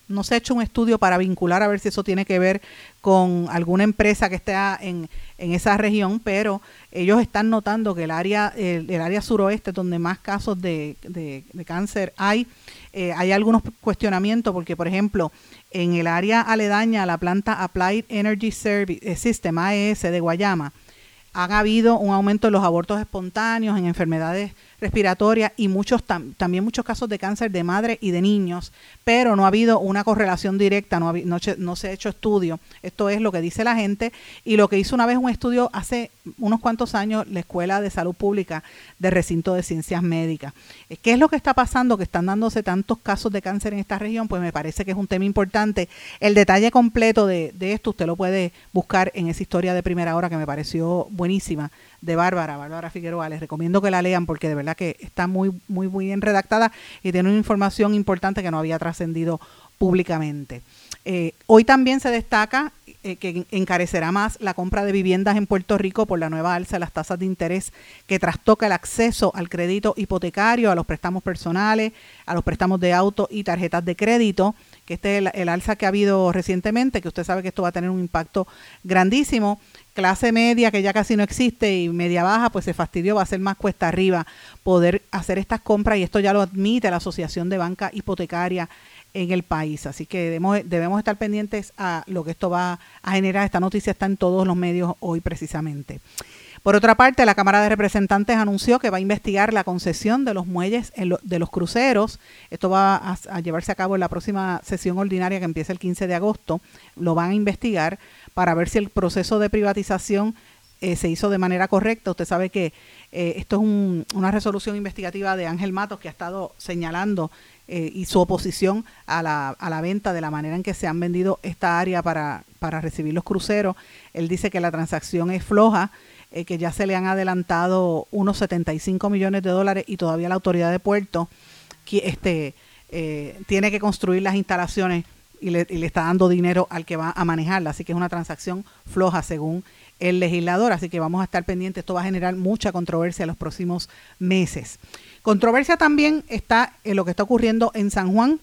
no se ha hecho un estudio para vincular a ver si eso tiene que ver con alguna empresa que esté en, en esa región, pero ellos están notando que el área, el, área suroeste donde más casos de, de, cáncer hay, eh, hay algunos cuestionamientos porque, por ejemplo, en el área aledaña a la planta Applied Energy Service, eh, System AES de Guayama, han habido un aumento de los abortos espontáneos en enfermedades respiratoria y muchos también muchos casos de cáncer de madre y de niños, pero no ha habido una correlación directa, no, no, se ha hecho estudio. Esto es lo que dice la gente y lo que hizo una vez un estudio hace unos cuantos años la Escuela de Salud Pública de Recinto de Ciencias Médicas. Eh, ¿Qué es lo que está pasando? Que están dándose tantos casos de cáncer en esta región, pues me parece que es un tema importante. El detalle completo de, de esto usted lo puede buscar en esa historia de primera hora que me pareció buenísima de Bárbara, Bárbara Figueroa. Les recomiendo que la lean porque de verdad que está muy, muy, muy bien redactada y tiene una información importante que no había trascendido públicamente. Eh, hoy también se destaca eh, que encarecerá más la compra de viviendas en Puerto Rico por la nueva alza de las tasas de interés que trastoca el acceso al crédito hipotecario, a los préstamos personales, a los préstamos de auto y tarjetas de crédito, que este es el alza que ha habido recientemente, que usted sabe que esto va a tener un impacto grandísimo. Clase media que ya casi no existe y media baja, pues se fastidió, va a ser más cuesta arriba poder hacer estas compras y esto ya lo admite la Asociación de Banca Hipotecaria en el país. Así que debemos, debemos estar pendientes a lo que esto va a generar. Esta noticia está en todos los medios hoy precisamente. Por otra parte, la Cámara de Representantes anunció que va a investigar la concesión de los muelles de los cruceros. Esto va a, llevarse a cabo en la próxima sesión ordinaria que empieza el 15 de agosto. Lo van a investigar para ver si el proceso de privatización eh, se hizo de manera correcta. Usted sabe que eh, esto es una resolución investigativa de Ángel Matos que ha estado señalando eh, y su oposición a la, a la venta de la manera en que se han vendido esta área para, para recibir los cruceros. Él dice que la transacción es floja, que ya se le han adelantado unos 75 millones de dólares y todavía la autoridad de puerto este, tiene que construir las instalaciones y le, está dando dinero al que va a manejarla. Así que es una transacción floja según el legislador. Así que vamos a estar pendientes. Esto va a generar mucha controversia en los próximos meses. Controversia también está en lo que está ocurriendo en San Juan.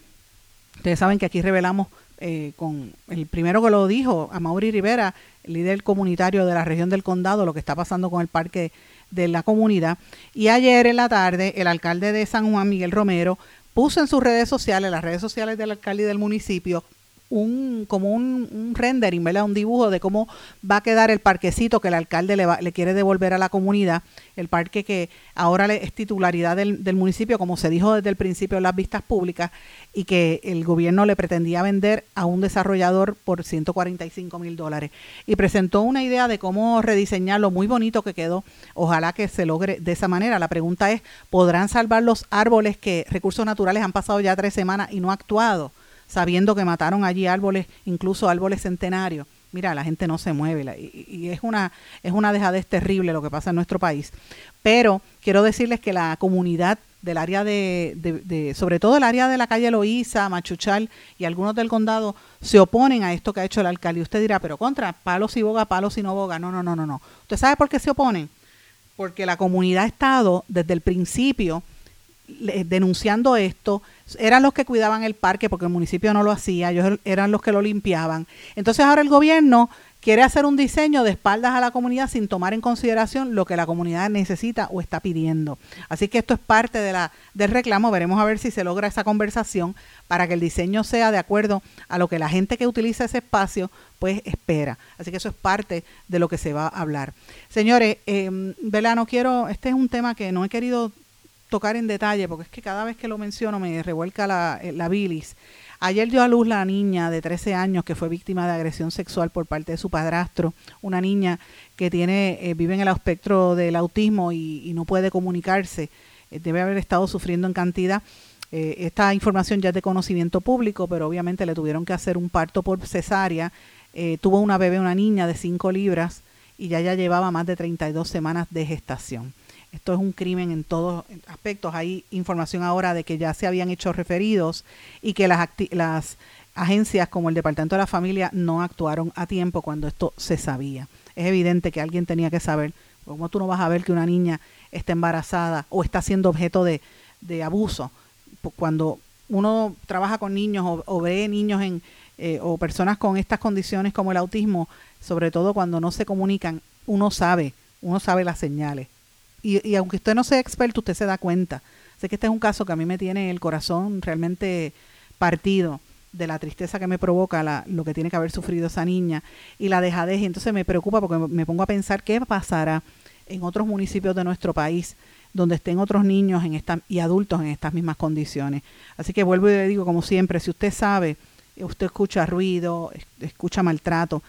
Ustedes saben que aquí revelamos eh, con el primero que lo dijo, a Mauri Rivera, líder comunitario de la región del condado, lo que está pasando con el parque de la comunidad. Y ayer en la tarde, el alcalde de San Juan, Miguel Romero, puso en sus redes sociales, las redes sociales del alcalde del municipio, un como un, rendering, un dibujo de cómo va a quedar el parquecito que el alcalde le, le quiere devolver a la comunidad, el parque que ahora es titularidad del, del, municipio, como se dijo desde el principio en las vistas públicas, y que el gobierno le pretendía vender a un desarrollador por 145 mil dólares. Y presentó una idea de cómo rediseñarlo, muy bonito que quedó. Ojalá que se logre de esa manera. La pregunta es, ¿podrán salvar los árboles que Recursos Naturales han pasado ya tres semanas y no ha actuado? Sabiendo que mataron allí árboles, incluso árboles centenarios. Mira, la gente no se mueve y, es una es una dejadez terrible lo que pasa en nuestro país. Pero quiero decirles que la comunidad del área de, de, sobre todo el área de la calle Loíza, Machuchal y algunos del condado se oponen a esto que ha hecho el alcalde. Usted dirá, pero contra, palos y boga, palos y no boga. No, no, no, no, no. ¿Usted sabe por qué se oponen? Porque la comunidad ha estado desde el principio denunciando esto, eran los que cuidaban el parque porque el municipio no lo hacía, ellos eran los que lo limpiaban. Entonces ahora el gobierno quiere hacer un diseño de espaldas a la comunidad sin tomar en consideración lo que la comunidad necesita o está pidiendo. Así que esto es parte de la, del reclamo. Veremos a ver si se logra esa conversación para que el diseño sea de acuerdo a lo que la gente que utiliza ese espacio pues espera. Así que eso es parte de lo que se va a hablar. Señores, eh, no quiero, este es un tema que no he querido tocar en detalle, porque es que cada vez que lo menciono me revuelca la, eh, la bilis. Ayer dio a luz la niña de 13 años que fue víctima de agresión sexual por parte de su padrastro, una niña que tiene eh, vive en el espectro del autismo y, no puede comunicarse, eh, debe haber estado sufriendo en cantidad. esta información ya es de conocimiento público, pero obviamente le tuvieron que hacer un parto por cesárea. tuvo una bebé, una niña de 5 libras y ya ya llevaba más de 32 semanas de gestación. Esto es un crimen en todos aspectos. Hay información ahora de que ya se habían hecho referidos y que las, las agencias como el Departamento de la Familia no actuaron a tiempo cuando esto se sabía. Es evidente que alguien tenía que saber. ¿Cómo tú no vas a ver que una niña está embarazada o está siendo objeto de, abuso? Cuando uno trabaja con niños o, ve niños en, eh, o personas con estas condiciones como el autismo, sobre todo cuando no se comunican, uno sabe, uno sabe las señales y, aunque usted no sea experto, usted se da cuenta. Sé que este es un caso que a mí me tiene el corazón realmente partido de la tristeza que me provoca la, lo que tiene que haber sufrido esa niña y la dejadez. Y entonces me preocupa porque me pongo a pensar qué pasará en otros municipios de nuestro país donde estén otros niños en esta, y adultos en estas mismas condiciones. Así que vuelvo y le digo, como siempre, si usted sabe, usted escucha ruido, escucha maltrato,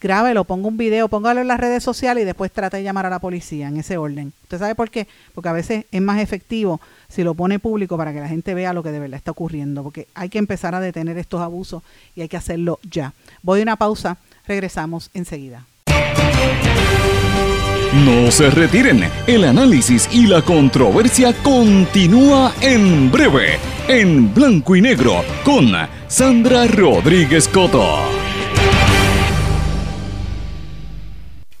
grábelo, ponga un video, póngalo en las redes sociales y después trate de llamar a la policía en ese orden. ¿Usted sabe por qué? Porque a veces es más efectivo si lo pone público para que la gente vea lo que de verdad está ocurriendo, porque hay que empezar a detener estos abusos y hay que hacerlo ya. Voy a una pausa, regresamos enseguida. No se retiren, el análisis y la controversia continúa en breve, en blanco y negro, con Sandra Rodríguez Coto.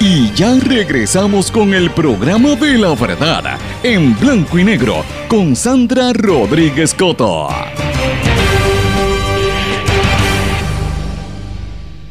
Y ya regresamos con el programa de la verdad, en blanco y negro con Sandra Rodríguez Coto.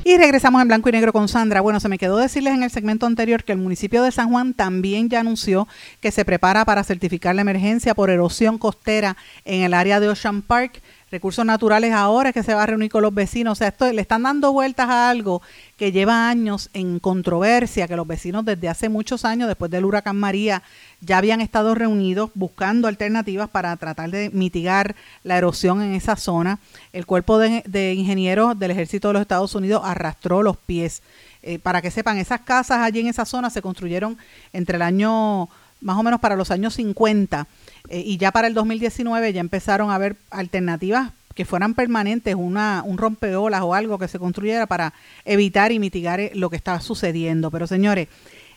Y regresamos en blanco y negro con Sandra. Bueno, se me quedó decirles en el segmento anterior que el municipio de San Juan también ya anunció que se prepara para certificar la emergencia por erosión costera en el área de Ocean Park. Recursos Naturales ahora es que se va a reunir con los vecinos. O sea, esto le están dando vueltas a algo que lleva años en controversia, que los vecinos desde hace muchos años, después del huracán María, ya habían estado reunidos buscando alternativas para tratar de mitigar la erosión en esa zona. El cuerpo de, ingenieros del ejército de los Estados Unidos arrastró los pies. Eh, para que sepan, esas casas allí en esa zona se construyeron entre el año, más o menos para los años 50 eh, y ya para el 2019 ya empezaron a haber alternativas que fueran permanentes, una, un rompeolas o algo que se construyera para evitar y mitigar eh, lo que estaba sucediendo. Pero señores,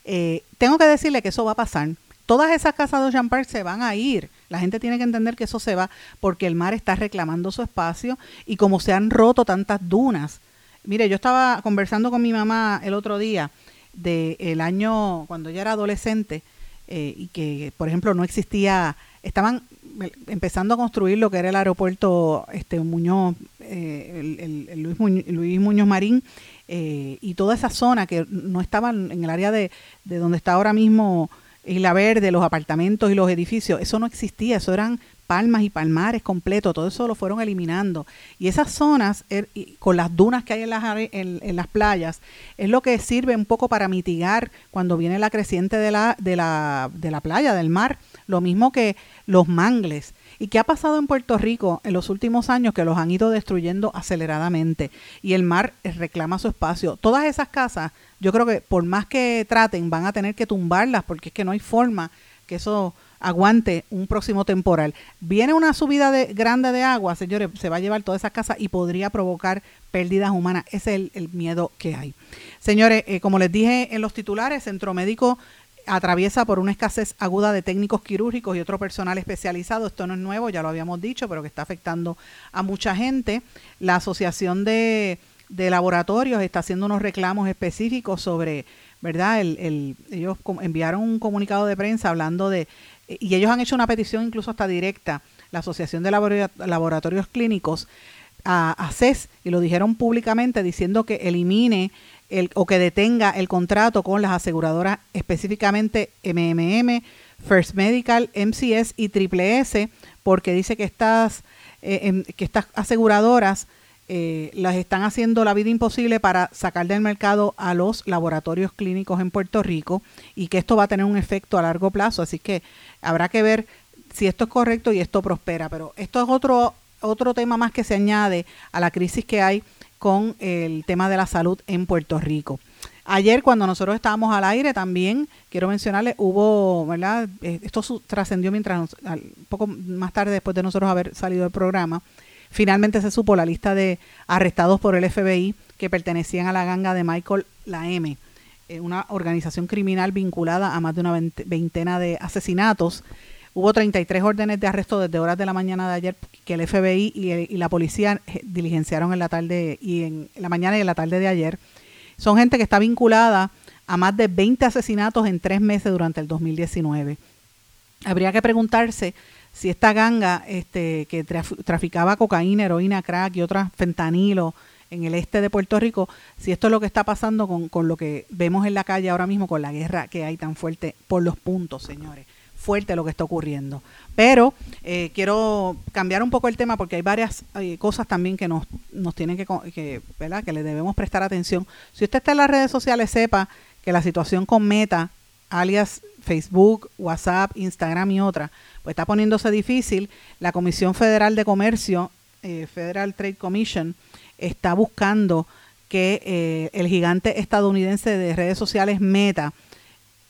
eh, tengo que decirle que eso va a pasar. Todas esas casas de Ocean Park se van a ir. La gente tiene que entender que eso se va porque el mar está reclamando su espacio y como se han roto tantas dunas. Mire, yo estaba conversando con mi mamá el otro día del año cuando ella era adolescente y que, por ejemplo, no existía estaban empezando a construir lo que era el aeropuerto este Muñoz, eh, el, el Luis, Muñoz, Luis, Muñoz, Marín, eh, y toda esa zona que no estaban en el área de, de donde está ahora mismo Isla Verde, los apartamentos y los edificios, eso no existía, eso eran palmas y palmares completos, todo eso lo fueron eliminando. Y esas zonas, er, con las dunas que hay en las, en, en las playas, es lo que sirve un poco para mitigar cuando viene la creciente de la, de la, de la playa, del mar. Lo mismo que los mangles. ¿Y qué ha pasado en Puerto Rico en los últimos años que los han ido destruyendo aceleradamente? Y el mar reclama su espacio. Todas esas casas, yo creo que por más que traten, van a tener que tumbarlas porque es que no hay forma que eso aguante un próximo temporal. Viene una subida de, grande de agua, señores, se va a llevar toda esa casa y podría provocar pérdidas humanas. Ese es el, el miedo que hay. Señores, eh, como les dije en los titulares, Centro Médico atraviesa por una escasez aguda de técnicos quirúrgicos y otro personal especializado. Esto no es nuevo, ya lo habíamos dicho, pero que está afectando a mucha gente. La Asociación de, de Laboratorios está haciendo unos reclamos específicos sobre, ¿verdad? El, el, ellos enviaron un comunicado de prensa hablando de, y ellos han hecho una petición incluso hasta directa, la Asociación de Laboratorios Clínicos, a, a CES, y lo dijeron públicamente diciendo que elimine el, o que detenga el contrato con las aseguradoras, específicamente MMM, First Medical, MCS y Triple S, porque dice que estas, eh, en, que estas aseguradoras eh, las están haciendo la vida imposible para sacar del mercado a los laboratorios clínicos en Puerto Rico y que esto va a tener un efecto a largo plazo. Así que habrá que ver si esto es correcto y esto prospera. Pero esto es otro, otro tema más que se añade a la crisis que hay con el tema de la salud en Puerto Rico. Ayer cuando nosotros estábamos al aire también, quiero mencionarle, hubo, ¿verdad? Esto trascendió mientras, poco más tarde después de nosotros haber salido del programa, finalmente se supo la lista de arrestados por el FBI que pertenecían a la ganga de Michael La M, una organización criminal vinculada a más de una veintena de asesinatos. Hubo 33 órdenes de arresto desde horas de la mañana de ayer que el FBI y, la policía diligenciaron en la tarde y en la mañana y en la tarde de ayer. Son gente que está vinculada a más de 20 asesinatos en tres meses durante el 2019. Habría que preguntarse si esta ganga este, que traficaba cocaína, heroína, crack y otras fentanilo en el este de Puerto Rico, si esto es lo que está pasando con lo que vemos en la calle ahora mismo, con la guerra que hay tan fuerte por los puntos, señores fuerte lo que está ocurriendo. Pero eh, quiero cambiar un poco el tema porque hay varias eh, cosas también que nos, nos tienen que, que, ¿verdad? que le debemos prestar atención. Si usted está en las redes sociales, sepa que la situación con Meta, alias Facebook, WhatsApp, Instagram y otra, pues está poniéndose difícil. La Comisión Federal de Comercio, eh, Federal Trade Commission, está buscando que eh, el gigante estadounidense de redes sociales Meta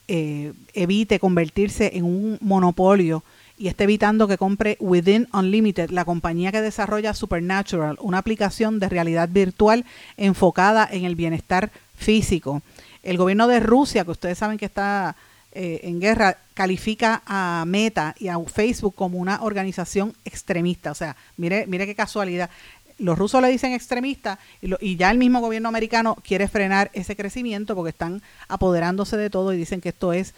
eh, evite convertirse en un monopolio y esté evitando que compre Within Unlimited, la compañía que desarrolla Supernatural, una aplicación de realidad virtual enfocada en el bienestar físico. El gobierno de Rusia, que ustedes saben que está eh, en guerra, califica a Meta y a Facebook como una organización extremista. O sea, mire, mire qué casualidad. Los rusos le dicen extremista y, lo- y ya el mismo gobierno americano quiere frenar ese crecimiento porque están apoderándose de todo y dicen que esto es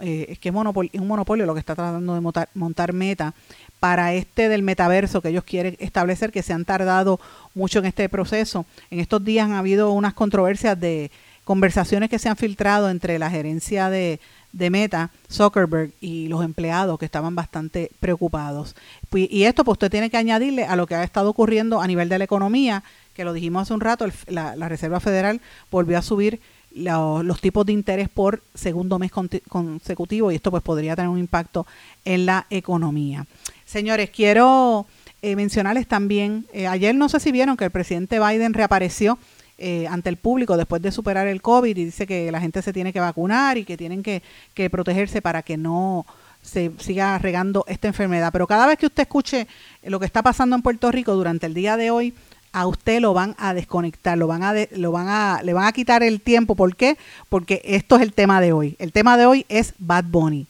eh, que es un monopolio lo que está tratando de montar, montar Meta para este del metaverso que ellos quieren establecer que se han tardado mucho en este proceso. En estos días han habido unas controversias de conversaciones que se han filtrado entre la gerencia de, de Meta, Zuckerberg y los empleados que estaban bastante preocupados. Y esto pues usted tiene que añadirle a lo que ha estado ocurriendo a nivel de la economía, que lo dijimos hace un rato, el- la, la Reserva Federal volvió a subir lo- los tipos de interés por segundo mes consecutivo y esto pues podría tener un impacto en la economía. Señores, quiero eh, mencionarles también, eh, ayer no sé si vieron que el presidente Biden reapareció eh, ante el público después de superar el COVID y dice que la gente se tiene que vacunar y que tienen que, que protegerse para que no se siga regando esta enfermedad. Pero cada vez que usted escuche lo que está pasando en Puerto Rico durante el día de hoy, a usted lo van a desconectar, lo van a, de- lo van a, le van a quitar el tiempo. ¿Por qué? Porque esto es el tema de hoy. El tema de hoy es Bad Bunny.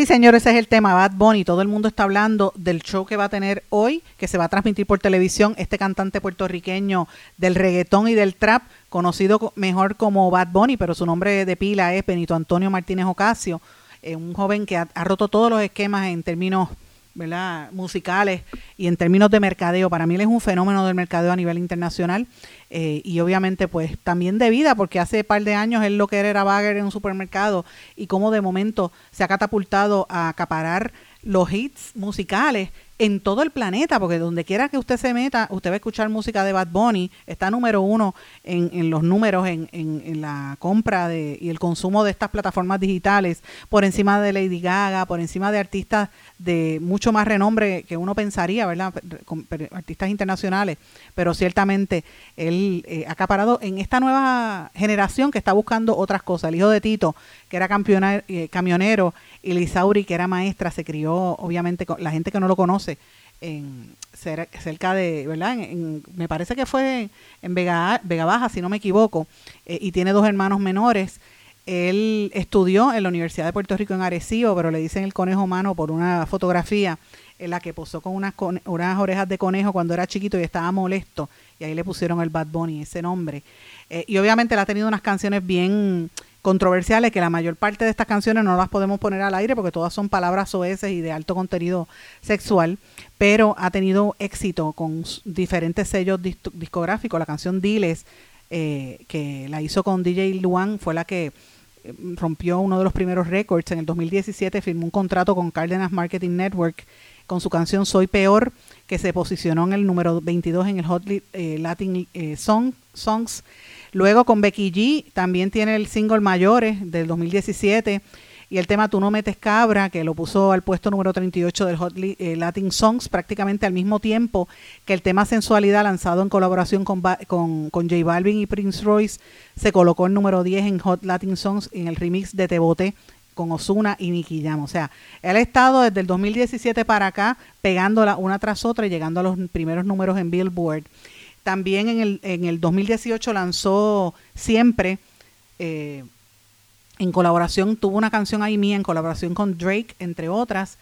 Sí, señor, ese es el tema, Bad Bunny. Todo el mundo está hablando del show que va a tener hoy, que se va a transmitir por televisión. Este cantante puertorriqueño del reggaetón y del trap, conocido co- mejor como Bad Bunny, pero su nombre de pila es Benito Antonio Martínez Ocasio, eh, un joven que ha, ha roto todos los esquemas en términos ¿verdad? musicales y en términos de mercadeo. Para mí él es un fenómeno del mercadeo a nivel internacional eh, y obviamente pues también de vida, porque hace par de años él lo que era era bagger en un supermercado y como de momento se ha catapultado a acaparar los hits musicales en todo el planeta, porque donde quiera que usted se meta, usted va a escuchar música de Bad Bunny, está número uno en, en los números, en, en- la compra de, y el consumo de estas plataformas digitales, por encima de Lady Gaga, por encima de artistas de mucho más renombre que uno pensaría, ¿verdad? Artistas internacionales, pero ciertamente él eh, acaparado en esta nueva generación que está buscando otras cosas. El hijo de Tito, que era campeona- eh, camionero, y Lisauri, que era maestra, se crió, obviamente, con la gente que no lo conoce, en cer- cerca de, ¿verdad? Me parece que fue en Vega, Vega Baja, si no me equivoco, eh, y tiene dos hermanos menores. Él estudió en la Universidad de Puerto Rico en Arecibo, pero le dicen el conejo humano por una fotografía en la que posó con unas, cone- unas orejas de conejo cuando era chiquito y estaba molesto. Y ahí le pusieron el Bad Bunny, ese nombre. Eh, y obviamente él ha tenido unas canciones bien controversiales, que la mayor parte de estas canciones no las podemos poner al aire porque todas son palabras soeces y de alto contenido sexual, pero ha tenido éxito con diferentes sellos dis- discográficos. La canción Diles, eh, que la hizo con DJ Luan, fue la que eh, rompió uno de los primeros récords. En el 2017 firmó un contrato con Cárdenas Marketing Network con su canción Soy Peor, que se posicionó en el número 22 en el Hot eh, Latin eh, Song, Songs. Luego con Becky G también tiene el single Mayores del 2017 y el tema Tú no metes cabra, que lo puso al puesto número 38 del Hot eh, Latin Songs prácticamente al mismo tiempo que el tema Sensualidad lanzado en colaboración con, con, con J Balvin y Prince Royce se colocó el número 10 en Hot Latin Songs en el remix de Te Boté con Osuna y Nicky Jam. O sea, él ha estado desde el 2017 para acá pegándola una tras otra y llegando a los primeros números en Billboard. También en el, en el 2018 lanzó Siempre, eh, en colaboración, tuvo una canción ahí mía en colaboración con Drake, entre otras.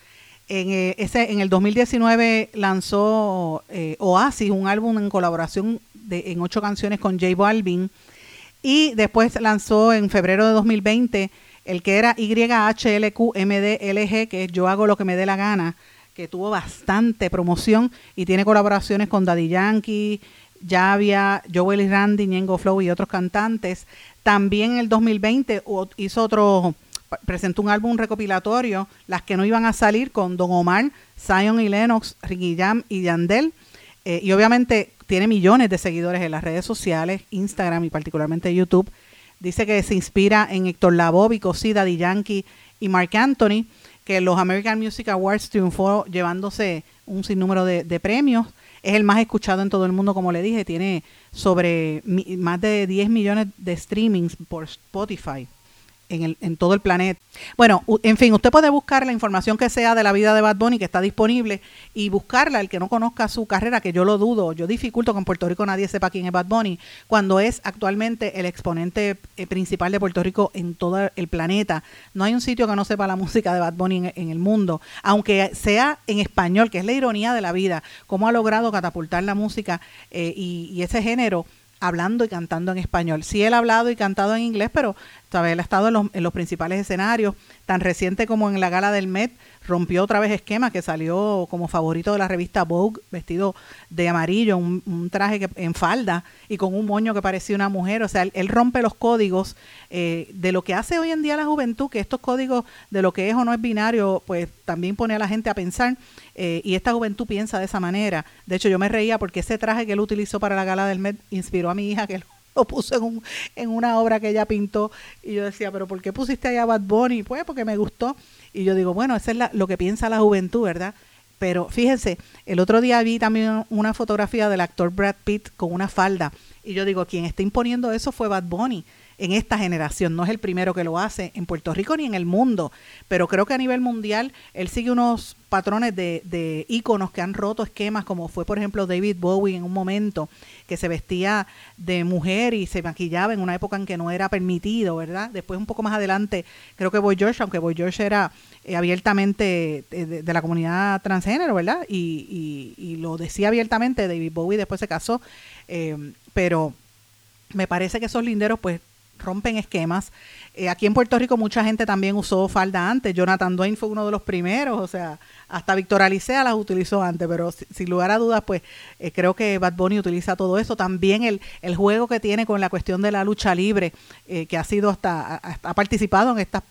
En, eh, ese, en el 2019 lanzó eh, Oasis, un álbum en colaboración de, en ocho canciones con J Balvin. Y después lanzó en febrero de 2020 el que era YHLQMDLG, que es Yo hago lo que me dé la gana, que tuvo bastante promoción y tiene colaboraciones con Daddy Yankee, Javia, Joel y Randy, Ñengo Flow y otros cantantes. También en el 2020 o- hizo otro, presentó un álbum recopilatorio, las que no iban a salir con Don Omar, Zion y Lennox, Ricky Jam y Yandel. Eh, y obviamente tiene millones de seguidores en las redes sociales, Instagram y particularmente YouTube. Dice que se inspira en Héctor Lavoe, Vico Daddy Yankee y Mark Anthony, que los American Music Awards triunfó llevándose un sinnúmero de, de premios. Es el más escuchado en todo el mundo, como le dije, tiene sobre mi- más de 10 millones de streamings por Spotify. En, el, en todo el planeta. Bueno, en fin, usted puede buscar la información que sea de la vida de Bad Bunny que está disponible y buscarla, el que no conozca su carrera, que yo lo dudo, yo dificulto que en Puerto Rico nadie sepa quién es Bad Bunny, cuando es actualmente el exponente eh, principal de Puerto Rico en todo el planeta. No hay un sitio que no sepa la música de Bad Bunny en, el mundo, aunque sea en español, que es la ironía de la vida, cómo ha logrado catapultar la música eh, y ese género hablando y cantando en español. Sí, él ha hablado y cantado en inglés, pero ¿sabe? él ha estado en los, en los principales escenarios, tan reciente como en la gala del Met, rompió otra vez esquema, que salió como favorito de la revista Vogue, vestido de amarillo, un, traje que, en falda y con un moño que parecía una mujer. O sea, él, rompe los códigos eh, de lo que hace hoy en día la juventud, que estos códigos de lo que es o no es binario, pues también pone a la gente a pensar. eh, y esta juventud piensa de esa manera. De hecho, yo me reía porque ese traje que él utilizó para la gala del Met inspiró a mi hija que lo *laughs* lo puso en, un, en una obra que ella pintó y yo decía, pero ¿por qué pusiste ahí a Bad Bunny? Pues porque me gustó. Y yo digo, bueno, eso es la- lo que piensa la juventud, ¿verdad? Pero fíjense, el otro día vi también una fotografía del actor Brad Pitt con una falda y yo digo, quien está imponiendo eso fue Bad Bunny en esta generación. No es el primero que lo hace en Puerto Rico ni en el mundo, pero creo que a nivel mundial él sigue unos patrones de, de íconos que han roto esquemas, como fue por ejemplo David Bowie en un momento, que se vestía de mujer y se maquillaba en una época en que no era permitido, ¿verdad? Después un poco más adelante, creo que Boy George, aunque Boy George era eh, abiertamente de, de- de la comunidad transgénero, ¿verdad? Y, y- y lo decía abiertamente, David Bowie después se casó, eh, pero me parece que esos linderos pues rompen esquemas. Eh, aquí en Puerto Rico mucha gente también usó falda antes. Jonathan Dwayne fue uno de los primeros, o sea, hasta Víctor Alicea las utilizó antes, pero si- sin lugar a dudas, pues eh, creo que Bad Bunny utiliza todo eso. También el, el juego que tiene con la cuestión de la lucha libre, eh, que ha sido hasta, ha, ha participado en estas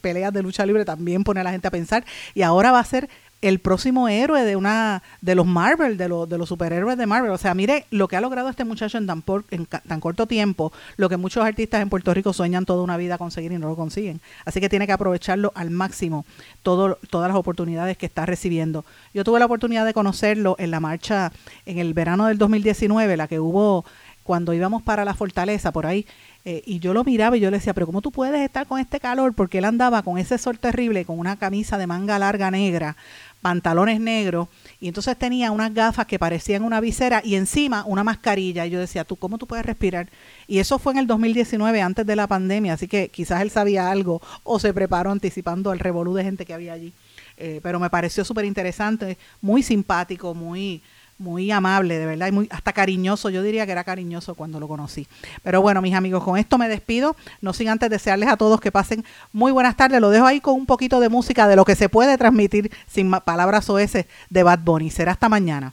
peleas de lucha libre, también pone a la gente a pensar. Y ahora va a ser el próximo héroe de una de los Marvel, de los, de los superhéroes de Marvel. O sea, mire lo que ha logrado este muchacho en tan, por- en tan corto tiempo, lo que muchos artistas en Puerto Rico sueñan toda una vida conseguir y no lo consiguen. Así que tiene que aprovecharlo al máximo, todo, todas las oportunidades que está recibiendo. Yo tuve la oportunidad de conocerlo en la marcha en el verano del 2019, la que hubo cuando íbamos para la fortaleza por ahí, eh, y yo lo miraba y yo le decía, pero ¿cómo tú puedes estar con este calor? Porque él andaba con ese sol terrible, con una camisa de manga larga negra, pantalones negros, y entonces tenía unas gafas que parecían una visera y encima una mascarilla. Y yo decía, ¿tú cómo tú puedes respirar? Y eso fue en el 2019, antes de la pandemia, así que quizás él sabía algo o se preparó anticipando el revolú de gente que había allí. Eh, pero me pareció súper interesante, muy simpático, muy muy amable, de verdad, y muy, hasta cariñoso. Yo diría que era cariñoso cuando lo conocí. Pero bueno, mis amigos, con esto me despido. No sin antes desearles a todos que pasen muy buenas tardes. Lo dejo ahí con un poquito de música de lo que se puede transmitir sin palabras OS de Bad Bunny. Será hasta mañana.